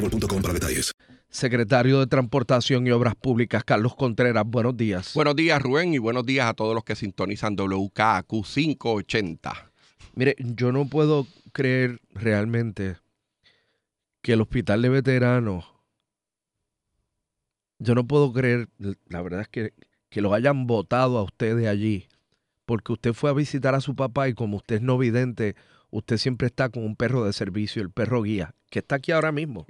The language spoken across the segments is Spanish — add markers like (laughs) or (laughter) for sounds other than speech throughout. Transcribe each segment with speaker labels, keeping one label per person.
Speaker 1: boostmobile.com para detalles.
Speaker 2: Secretario de Transportación y Obras Públicas, Carlos Contreras, buenos días.
Speaker 3: Buenos días, Rubén, y buenos días a todos los que sintonizan WKQ 580.
Speaker 2: Mire, yo no puedo creer realmente que el hospital de veteranos, yo no puedo creer, la verdad es que, que los hayan votado a ustedes allí, porque usted fue a visitar a su papá y como usted es no vidente, usted siempre está con un perro de servicio, el perro guía, que está aquí ahora mismo.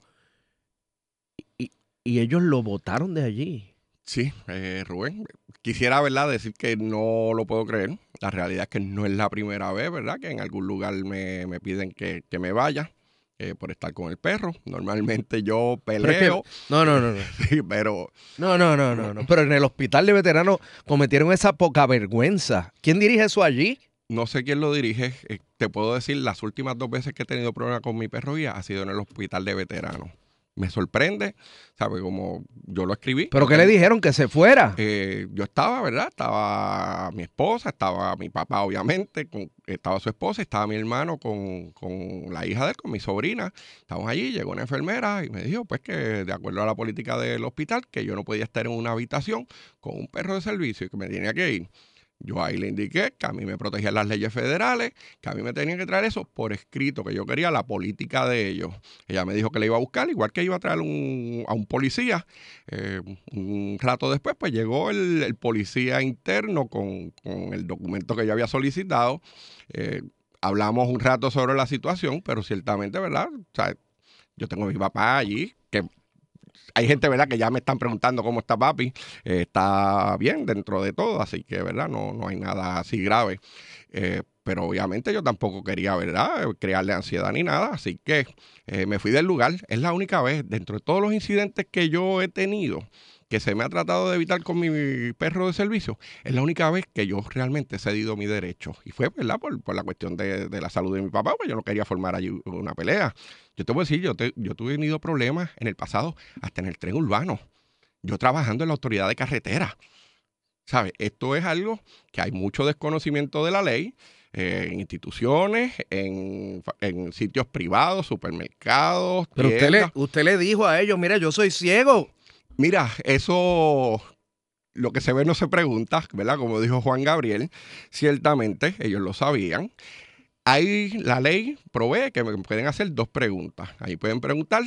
Speaker 2: Y, ellos lo votaron de allí.
Speaker 3: Sí, eh, Rubén, quisiera, ¿verdad?, decir que no lo puedo creer. La realidad es que no es la primera vez, ¿verdad?, que en algún lugar me, me piden que, que me vaya. eh, por estar con el perro. Normalmente yo
Speaker 2: que-
Speaker 3: peleo.
Speaker 2: no, no, no, no. (laughs)
Speaker 3: Sí, pero
Speaker 2: No, no, no, no, no. Pero en el hospital de veteranos cometieron esa poca vergüenza. ¿Quién dirige eso allí?
Speaker 3: no sé quién lo dirige. Eh, te puedo decir, las últimas dos veces que he tenido problemas con mi perro guía ha sido en el hospital de veteranos. Me sorprende, ¿sabes? Como yo lo escribí.
Speaker 2: ¿Pero qué le dijeron? Que se fuera.
Speaker 3: Eh, yo estaba, ¿verdad? Estaba mi esposa, estaba mi papá, obviamente, con- estaba su esposa, estaba mi hermano con, con la hija de él, con mi sobrina. Estábamos allí, llegó una enfermera y me dijo, pues, que de acuerdo a la política del hospital, que yo no podía estar en una habitación con un perro de servicio y que me tenía que ir. Yo ahí le indiqué que a mí me protegían las leyes federales, que a mí me tenían que traer eso por escrito, que yo quería la política de ellos. Ella me dijo que le iba a buscar, igual que iba a traer a un policía. Eh, un rato después, pues llegó el, policía interno con, el documento que yo había solicitado. Eh, hablamos un rato sobre la situación, pero ciertamente, ¿verdad? Yo tengo a mi papá allí, hay gente, ¿verdad?, que ya me están preguntando cómo está papi. Eh, está bien dentro de todo, así que, ¿verdad?, no, no hay nada así grave. Eh, pero obviamente yo tampoco quería, ¿verdad?, crearle ansiedad ni nada, así que eh, me fui del lugar. Es la única vez, dentro de todos los incidentes que yo he tenido, que se me ha tratado de evitar con mi perro de servicio, es la única vez que yo realmente he cedido mi derecho. Y fue, ¿verdad?, por, por la cuestión de, de la salud de mi papá, pues yo no quería formar allí una pelea. Yo te voy a decir, yo, te- yo tuve tenido problemas en el pasado, hasta en el tren urbano. Yo trabajando en la autoridad de carretera. ¿Sabes? Esto es algo que hay mucho desconocimiento de la ley eh, en instituciones, en, sitios privados, supermercados.
Speaker 2: Pero usted le, usted le dijo a ellos, mira, yo soy ciego.
Speaker 3: Mira, eso lo que se ve no se pregunta, ¿verdad? Como dijo Juan Gabriel, ciertamente ellos lo sabían. Ahí la ley provee que me pueden hacer dos preguntas. Ahí pueden preguntar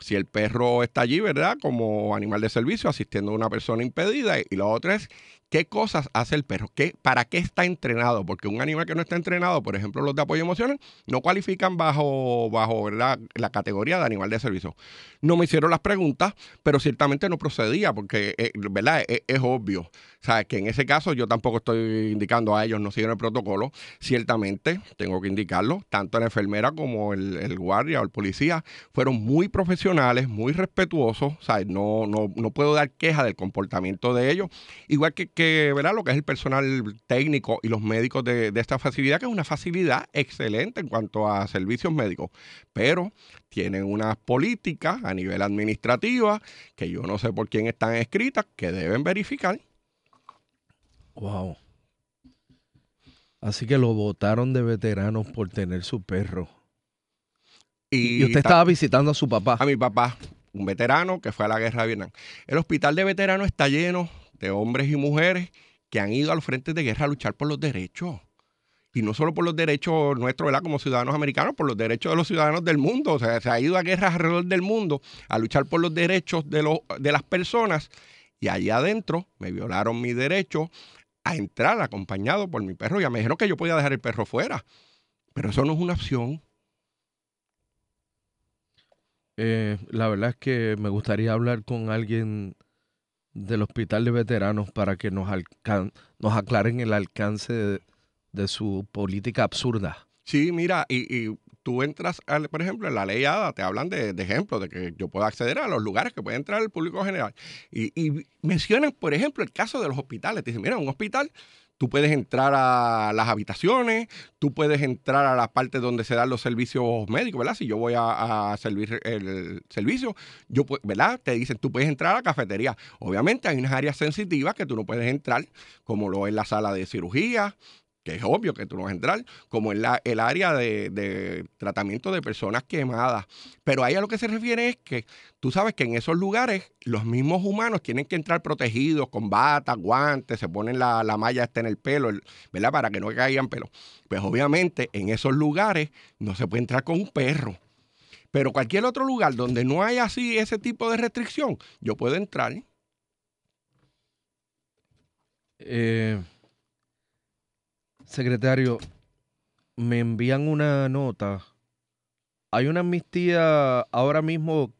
Speaker 3: si el perro está allí, ¿verdad? Como animal de servicio asistiendo a una persona impedida. Y la otra es ¿Qué cosas hace el perro? ¿Qué, ¿Para qué está entrenado? Porque un animal que no está entrenado, por ejemplo, los de apoyo emocional, no cualifican bajo, bajo la categoría de animal de servicio. No me hicieron las preguntas, pero ciertamente no procedía, porque eh, ¿verdad? Es, es obvio. O sea, que en ese caso yo tampoco estoy indicando a ellos, no siguen el protocolo. Ciertamente, tengo que indicarlo, tanto la enfermera como el, guardia o el policía fueron muy profesionales, muy respetuosos. O sea, no, no, no puedo dar queja del comportamiento de ellos. Igual que ¿verdad? lo que es el personal técnico y los médicos de, de esta facilidad, que es una facilidad excelente en cuanto a servicios médicos. Pero tienen unas políticas a nivel administrativa que yo no sé por quién están escritas, que deben verificar.
Speaker 2: Wow. Así que lo votaron de veteranos por tener su perro. Y, usted
Speaker 3: ta-
Speaker 2: estaba visitando a su papá.
Speaker 3: A mi papá, un veterano que fue a la guerra de Vietnam. El hospital de veteranos está lleno de hombres y mujeres que han ido al frente de guerra a luchar por los derechos. Y no solo por los derechos nuestros. Como ciudadanos americanos, por los derechos de los ciudadanos del mundo. O sea, se ha ido a guerras alrededor del mundo a luchar por los derechos de, los, de las personas. Y allá adentro me violaron mi derecho a entrar acompañado por mi perro. Ya me dijeron que yo podía dejar el perro fuera. Pero eso no es una opción.
Speaker 2: Eh, la verdad es que me gustaría hablar con alguien del hospital de veteranos para que nos, nos aclaren el alcance de, su política absurda.
Speaker 3: Sí, mira, y, y tú entras, por ejemplo, en la ley ADA, te hablan de, de ejemplos de que yo puedo acceder a los lugares que puede entrar el público general. Y, y mencionan, por ejemplo, el caso de los hospitales. Te dicen, mira, un hospital, tú puedes entrar a las habitaciones, tú puedes entrar a la parte donde se dan los servicios médicos, ¿verdad? Si yo voy a, a servir el servicio, ¿verdad? Te dicen, tú puedes entrar a la cafetería. Obviamente hay unas áreas sensitivas que tú no puedes entrar, como lo es la sala de cirugía, que es obvio que tú no vas a entrar, como en el área de, de tratamiento de personas quemadas. Pero ahí a lo que se refiere es que tú sabes que en esos lugares los mismos humanos tienen que entrar protegidos con batas, guantes, se ponen la, la malla esta en el pelo, el- ¿verdad? Para que no caigan pelo. Pues obviamente en esos lugares no se puede entrar con un perro. Pero cualquier otro lugar donde no haya así ese tipo de restricción, yo puedo entrar.
Speaker 2: Eh, secretario, me envían una nota. Hay una amnistía ahora mismo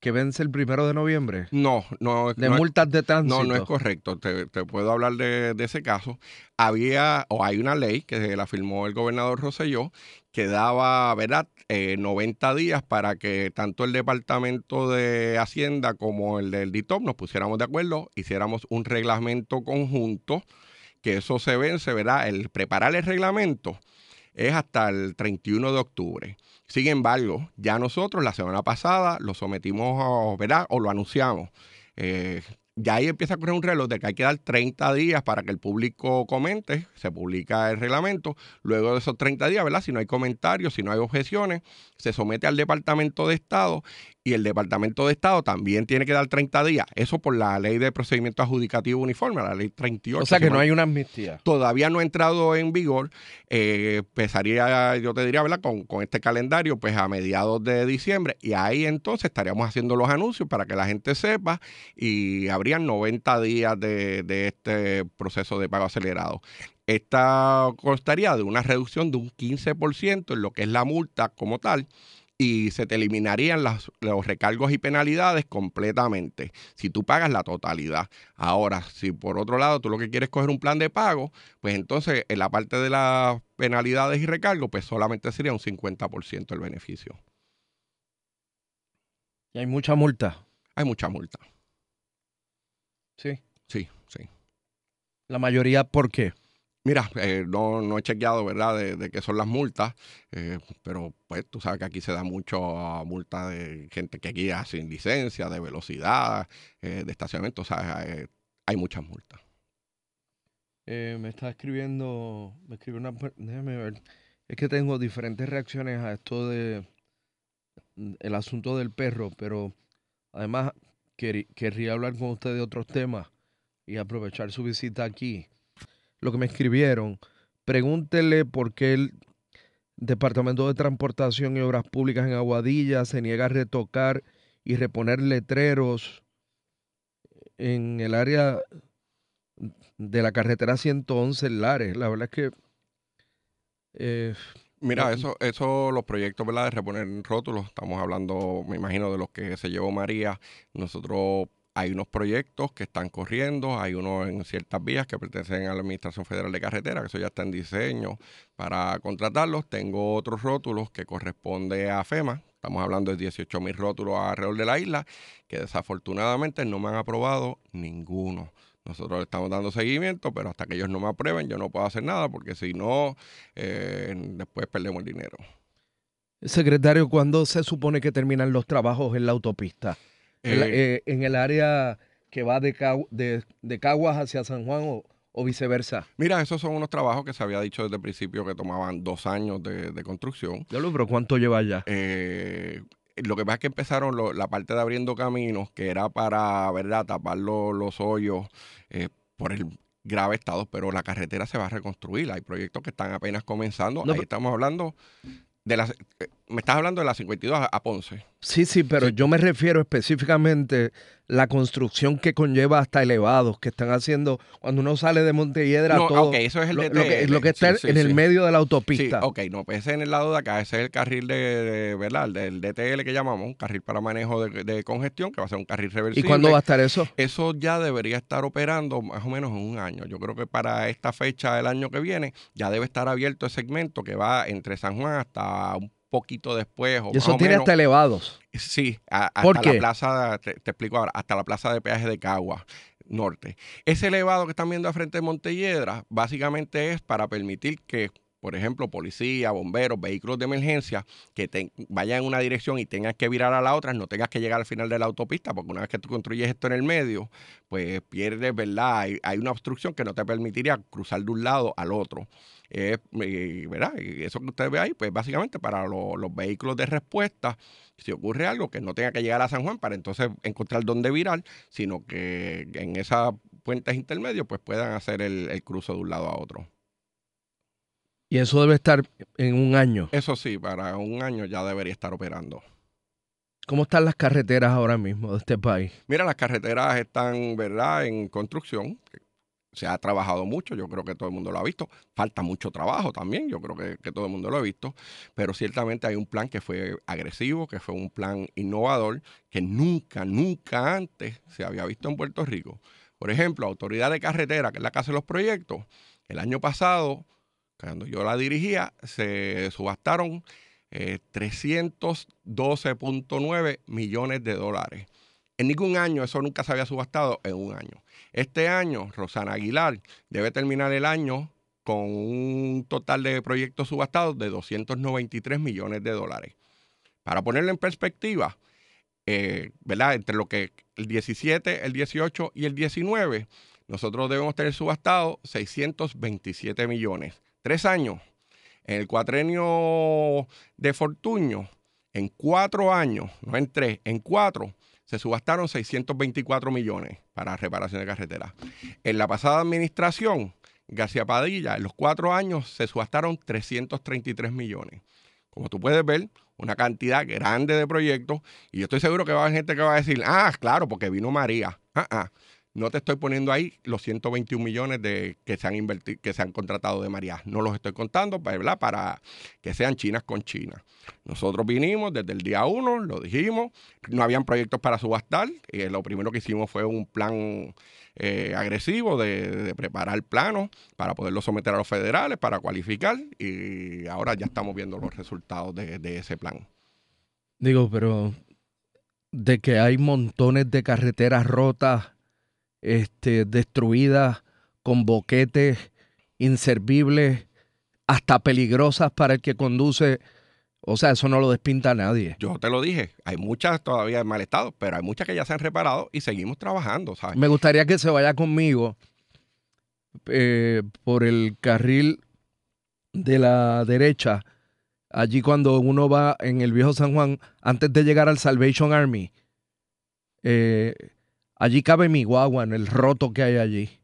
Speaker 2: que vence el primero de noviembre.
Speaker 3: No, no.
Speaker 2: De
Speaker 3: no es-
Speaker 2: multas de tránsito.
Speaker 3: No, no es correcto. Te, te puedo hablar de, de ese caso. Había, o hay una ley que la firmó el gobernador Rosselló, que daba, ¿verdad?, Eh, 90 días para que tanto el Departamento de Hacienda como el del DITOP nos pusiéramos de acuerdo, hiciéramos un reglamento conjunto, que eso se vence, ¿verdad? El preparar el reglamento es hasta el 31 de octubre. Sin embargo, ya nosotros la semana pasada lo sometimos, ¿verdad? O lo anunciamos. Eh, ya ahí empieza a correr un reloj de que hay que dar 30 días para que el público comente, se publica el reglamento. Luego de esos 30 días, ¿verdad? Si no hay comentarios, si no hay objeciones, se somete al Departamento de Estado y el Departamento de Estado también tiene que dar 30 días. Eso por la ley de procedimiento adjudicativo uniforme, la ley 38.
Speaker 2: O sea que
Speaker 3: si
Speaker 2: no hay una amnistía.
Speaker 3: todavía no ha entrado en vigor. Eh, empezaría, yo te diría, ¿verdad? Con, con este calendario, pues a mediados de diciembre. Y ahí entonces estaríamos haciendo los anuncios para que la gente sepa y habrían 90 días de, de este proceso de pago acelerado. Esta constaría de una reducción de un 15% en lo que es la multa como tal y se te eliminarían las- los recargos y penalidades completamente si tú pagas la totalidad. Ahora, si por otro lado tú lo que quieres es coger un plan de pago, pues entonces en la parte de las penalidades y recargos, pues solamente sería un 50% el beneficio.
Speaker 2: Y hay mucha multa.
Speaker 3: Hay mucha multa.
Speaker 2: Sí.
Speaker 3: Sí, sí.
Speaker 2: La mayoría, ¿por qué?
Speaker 3: Mira, eh, no, no he chequeado, ¿verdad?, de, de qué son las multas, eh, pero pues tú sabes que aquí se da mucho ah, multa de gente que guía sin licencia, de velocidad, eh, de estacionamiento, o sea, hay muchas multas.
Speaker 2: Me está escribiendo, me escribe una, déjame ver, es que tengo diferentes reacciones a esto de mm, el asunto del perro, pero además queri- querría hablar con usted de otros temas y aprovechar su visita aquí. Lo que me escribieron, pregúntele por qué el Departamento de Transportación y Obras Públicas en Aguadilla se niega a retocar y reponer letreros en el área de la carretera 111 en Lares. La verdad es que... eh,
Speaker 3: Mira, eso, eso, los proyectos, ¿verdad? De reponer rótulos, estamos hablando, me imagino, de los que se llevó María. Nosotros, hay unos proyectos que están corriendo, hay unos en ciertas vías que pertenecen a la Administración Federal de Carretera, que eso ya está en diseño para contratarlos. Tengo otros rótulos que corresponde a FEMA. Estamos hablando de 18 mil rótulos alrededor de la isla, que desafortunadamente no me han aprobado ninguno. Nosotros le estamos dando seguimiento, pero hasta que ellos no me aprueben, yo no puedo hacer nada, porque si no, eh, después perdemos el dinero.
Speaker 2: Secretario, ¿cuándo se supone que terminan los trabajos en la autopista?
Speaker 3: Eh,
Speaker 2: eh, en el área que va de, Cagu- de, de Caguas hacia San Juan o, o viceversa.
Speaker 3: Mira, esos son unos trabajos que se había dicho desde el principio que tomaban dos años de, de construcción.
Speaker 2: Pero ¿cuánto lleva ya?
Speaker 3: Eh, lo que pasa es que empezaron lo- la parte de abriendo caminos, que era para, ¿verdad?, tapar lo- los hoyos eh, por el grave estado, pero la carretera se va a reconstruir. Hay proyectos que están apenas comenzando.
Speaker 2: No,
Speaker 3: Ahí estamos hablando de las... eh, me estás hablando de la 52 a, a Ponce.
Speaker 2: Sí, sí, pero yo me refiero específicamente la construcción que conlleva hasta elevados que están haciendo cuando uno sale de Montelledra
Speaker 3: No,
Speaker 2: todo
Speaker 3: eso es el
Speaker 2: lo, que, lo que está
Speaker 3: Sí, sí,
Speaker 2: en el medio de la autopista.
Speaker 3: ok, no, pues ese en el lado de acá, ese es el carril de, de- ¿verdad? Del DTL que llamamos, un carril para manejo de, de congestión, que va a ser un carril
Speaker 2: ¿Y
Speaker 3: reversible.
Speaker 2: cuándo va a estar eso?
Speaker 3: Eso ya debería estar operando más o menos en un año. Yo creo que para esta fecha del año que viene ya debe estar abierto el segmento que va entre San Juan hasta un poquito después o
Speaker 2: Y eso
Speaker 3: más o
Speaker 2: tiene
Speaker 3: menos.
Speaker 2: hasta elevados.
Speaker 3: Sí, a- hasta
Speaker 2: ¿Por
Speaker 3: la plaza, te, te explico ahora, hasta la plaza de peaje de Cagua Norte. Ese elevado que están viendo al frente de Montelledra, básicamente es para permitir que, por ejemplo, policía, bomberos, vehículos de emergencia, que te- vayan en una dirección y tengas que virar a la otra, no tengas que llegar al final de la autopista, porque una vez que tú construyes esto en el medio, pues pierdes, ¿verdad? Hay, hay una obstrucción que no te permitiría cruzar de un lado al otro. Eh, ¿verdad? Eso que usted ve ahí, pues básicamente para lo- los vehículos de respuesta, si ocurre algo, que no tenga que llegar a San Juan para entonces encontrar dónde virar, sino que en esas puentes intermedios pues puedan hacer el, el cruce de un lado a otro.
Speaker 2: Y eso debe estar en un año.
Speaker 3: Eso sí, para un año ya debería estar operando.
Speaker 2: ¿Cómo están las carreteras ahora mismo de este país?
Speaker 3: Mira, las carreteras están, ¿verdad?, en construcción. Se ha trabajado mucho, yo creo que todo el mundo lo ha visto. Falta mucho trabajo también, yo creo que, que todo el mundo lo ha visto. Pero ciertamente hay un plan que fue agresivo, que fue un plan innovador, que nunca, nunca antes se había visto en Puerto Rico. Por ejemplo, Autoridad de Carretera, que es la que hace los proyectos, el año pasado, cuando yo la dirigía, se subastaron eh, 312.9 millones de dólares. En ningún año, eso nunca se había subastado en un año. Este año, Rosana Aguilar debe terminar el año con un total de proyectos subastados de 293 millones de dólares. Para ponerlo en perspectiva, eh, ¿verdad? Entre lo que el 17, el 18 y el 19, nosotros debemos tener subastado 627 millones. Tres años. En el cuatrenio de Fortuño, en cuatro años, no en tres, en cuatro, se subastaron 624 millones para reparación de carreteras. En la pasada administración, García Padilla, en los cuatro años se subastaron 333 millones. Como tú puedes ver, una cantidad grande de proyectos y yo estoy seguro que va a haber gente que va a decir, ah, claro, porque vino María. Ah, ah. No te estoy poniendo ahí los 121 millones de, que, se han que se han contratado de María. No los estoy contando ¿verdad? para que sean chinas con China. Nosotros vinimos desde el día uno, lo dijimos, no habían proyectos para subastar. Y lo primero que hicimos fue un plan eh, agresivo de, preparar planos para poderlo someter a los federales, para cualificar. Y ahora ya estamos viendo los resultados de ese plan.
Speaker 2: Digo, pero de que hay montones de carreteras rotas este, destruidas, con boquetes inservibles, hasta peligrosas para el que conduce. O sea, eso no lo despinta a nadie.
Speaker 3: Yo te lo dije, hay muchas todavía en mal estado, pero hay muchas que ya se han reparado y seguimos trabajando, ¿sabes?
Speaker 2: Me gustaría que se vaya conmigo eh, por el carril de la derecha, allí cuando uno va en el viejo San Juan, antes de llegar al Salvation Army. Eh, Allí cabe mi guagua en el roto que hay allí.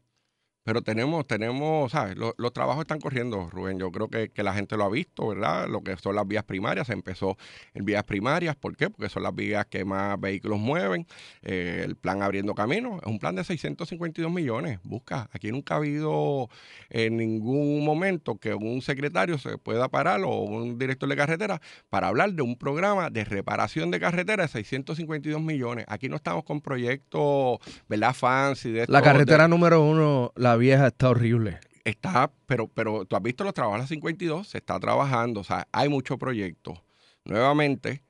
Speaker 3: Pero tenemos, tenemos, ¿sabes? Los, los trabajos están corriendo, Rubén. Yo creo que, que la gente lo ha visto, ¿verdad? Lo que son las vías primarias. Se empezó en vías primarias. ¿Por qué? Porque son las vías que más vehículos mueven. Eh, el plan Abriendo Camino es un plan de 652 millones. Busca. Aquí nunca ha habido en ningún momento que un secretario se pueda parar o un director de carretera para hablar de un programa de reparación de carretera de 652 millones. Aquí no estamos con proyectos, ¿verdad? Fancy. De
Speaker 2: La
Speaker 3: estos-
Speaker 2: carretera
Speaker 3: de-
Speaker 2: número uno, la vieja, está horrible.
Speaker 3: está, pero, pero tú has visto los trabajos de la 52, se está trabajando, o sea, hay mucho proyecto. Nuevamente,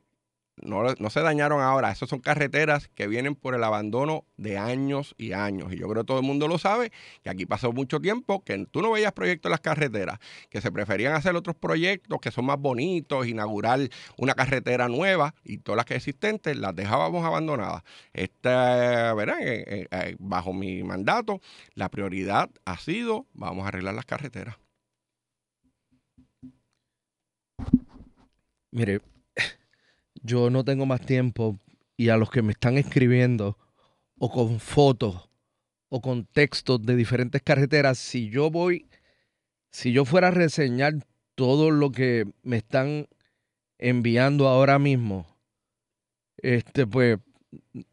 Speaker 3: no, se dañaron ahora, esas son carreteras que vienen por el abandono de años y años. Y yo creo que todo el mundo lo sabe, que aquí pasó mucho tiempo, que tú no veías proyectos en las carreteras, que se preferían hacer otros proyectos que son más bonitos, inaugurar una carretera nueva y todas las que existentes las dejábamos abandonadas. Esta, ¿verdad? Eh, eh, eh, bajo mi mandato, la prioridad ha sido, vamos a arreglar las carreteras.
Speaker 2: Mire, yo no tengo más tiempo y a los que me están escribiendo o con fotos o con textos de diferentes carreteras, si yo voy, si yo fuera a reseñar todo lo que me están enviando ahora mismo, este pues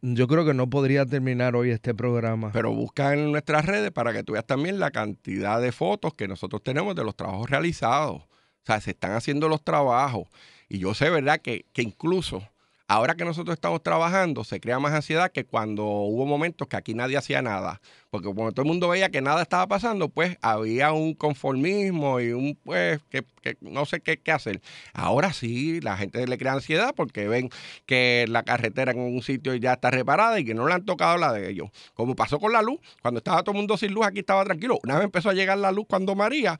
Speaker 2: yo creo que no podría terminar hoy este programa.
Speaker 3: Pero busca en nuestras redes para que tú veas también la cantidad de fotos que nosotros tenemos de los trabajos realizados. O sea, se están haciendo los trabajos. Y yo sé, ¿verdad?, que, que incluso ahora que nosotros estamos trabajando, se crea más ansiedad que cuando hubo momentos que aquí nadie hacía nada. Porque cuando todo el mundo veía que nada estaba pasando, pues había un conformismo y un, pues, que, que no sé qué, qué hacer. Ahora sí, la gente le crea ansiedad porque ven que la carretera en un sitio ya está reparada y que no le han tocado la de ellos. Como pasó con la luz, cuando estaba todo el mundo sin luz, aquí estaba tranquilo. Una vez empezó a llegar la luz cuando María,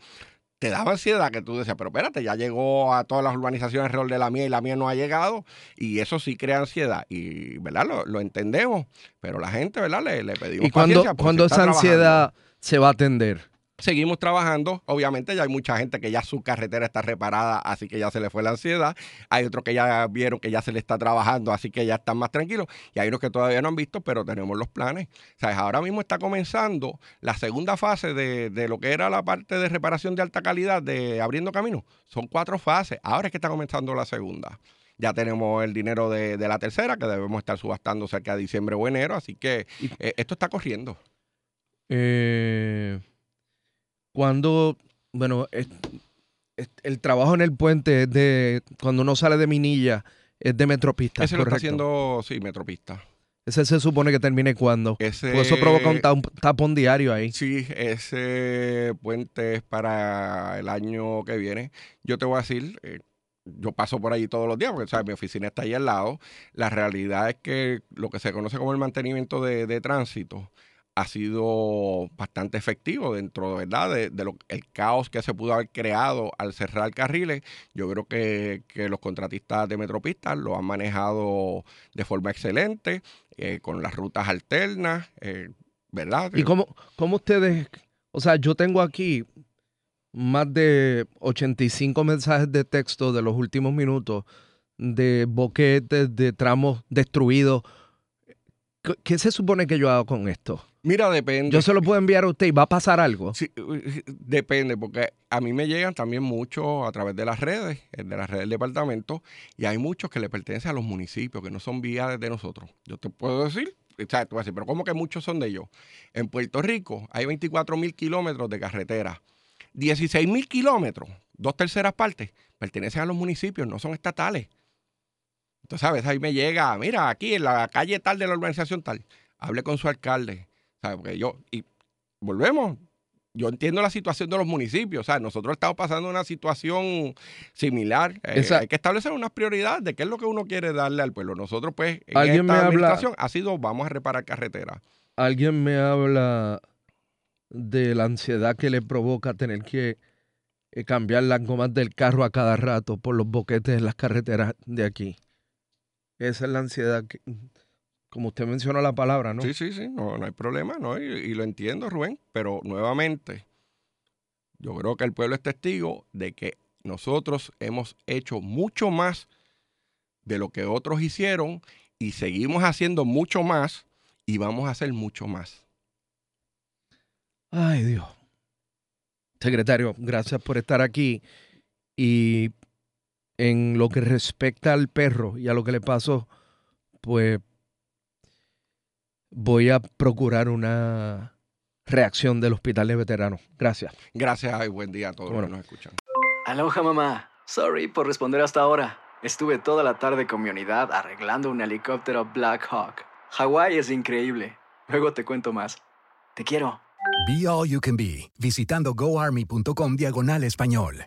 Speaker 3: te daba ansiedad que tú decías, pero espérate, ya llegó a todas las urbanizaciones alrededor de la mía y la mía no ha llegado. Y eso sí crea ansiedad. Y, ¿verdad? Lo, lo entendemos. Pero la gente, ¿verdad? Le, le pedimos
Speaker 2: ¿Y cuando,
Speaker 3: paciencia porque
Speaker 2: cuando esa
Speaker 3: trabajando.
Speaker 2: ansiedad se va a atender?
Speaker 3: Seguimos trabajando. Obviamente ya hay mucha gente que ya su carretera está reparada, así que ya se le fue la ansiedad. Hay otros que ya vieron que ya se le está trabajando, así que ya están más tranquilos. Y hay unos que todavía no han visto, pero tenemos los planes. Sea, ahora mismo está comenzando la segunda fase de, de lo que era la parte de reparación de alta calidad de Abriendo Camino. Son cuatro fases. Ahora es que está comenzando la segunda. Ya tenemos el dinero de, de la tercera, que debemos estar subastando cerca de diciembre o enero. Así que eh, esto está corriendo.
Speaker 2: Eh, cuando, bueno, es- es- el trabajo en el puente es de, cuando uno sale de Minilla, es de Metropista.
Speaker 3: Ese lo está haciendo, sí, Metropista.
Speaker 2: Ese se supone que termine cuando.
Speaker 3: Ese-
Speaker 2: Porque eso provoca un ta- un tapón diario ahí.
Speaker 3: Sí, ese puente es para el año que viene. Yo te voy a decir, eh, yo paso por allí todos los días, porque ¿sabes? mi oficina está ahí al lado. La realidad es que lo que se conoce como el mantenimiento de, de tránsito ha sido bastante efectivo dentro ¿verdad? de, de lo, el caos que se pudo haber creado al cerrar carriles. Yo creo que, que los contratistas de Metropistas lo han manejado de forma excelente, eh, con las rutas alternas, eh, ¿verdad?
Speaker 2: ¿Y cómo, cómo ustedes, o sea, yo tengo aquí más de 85 mensajes de texto de los últimos minutos de boquetes, de tramos destruidos. ¿Qué- ¿Qué se supone que yo hago con esto?
Speaker 3: Mira, depende.
Speaker 2: Yo se lo puedo enviar a usted y va a pasar algo.
Speaker 3: Sí, depende, porque a mí me llegan también muchos a través de las redes, eh, de las redes del departamento, y hay muchos que le pertenecen a los municipios, que no son vías de nosotros. Yo te puedo decir, o sea, tú vas a decir, pero ¿cómo que muchos son de ellos? En Puerto Rico hay 24 mil kilómetros de carretera. 16 mil kilómetros, dos terceras partes, pertenecen a los municipios, no son estatales. A veces ahí me llega, mira, aquí en la calle tal de la urbanización tal, hable con su alcalde. ¿sabes? Porque yo, y volvemos, yo entiendo la situación de los municipios, o sea, nosotros estamos pasando una situación similar. Eh, hay que establecer unas prioridades de qué es lo que uno quiere darle al pueblo. Nosotros, pues, en
Speaker 2: Alguien
Speaker 3: esta
Speaker 2: me habla-
Speaker 3: administración ha sido, vamos a reparar carreteras.
Speaker 2: Alguien me habla de la ansiedad que le provoca tener que eh, cambiar las gomas del carro a cada rato por los boquetes en las carreteras de aquí. Esa es la ansiedad que, como usted mencionó la palabra, ¿no?
Speaker 3: Sí, sí, sí, no, no hay problema, ¿no? Y, y lo entiendo, Rubén, pero nuevamente, yo creo que el pueblo es testigo de que nosotros hemos hecho mucho más de lo que otros hicieron y seguimos haciendo mucho más y vamos a hacer mucho más.
Speaker 2: Ay, Dios. Secretario, gracias por estar aquí. Y en lo que respecta al perro y a lo que le pasó, pues voy a procurar una reacción del hospital de veteranos. Gracias.
Speaker 3: Gracias y buen día a todos los que nos escuchan.
Speaker 4: Aloha mamá. Sorry por responder hasta ahora. Estuve toda la tarde con mi unidad arreglando un helicóptero Black Hawk. Hawái es increíble. Luego te cuento más. Te quiero.
Speaker 5: Be All You Can Be, visitando goarmy.com diagonal español.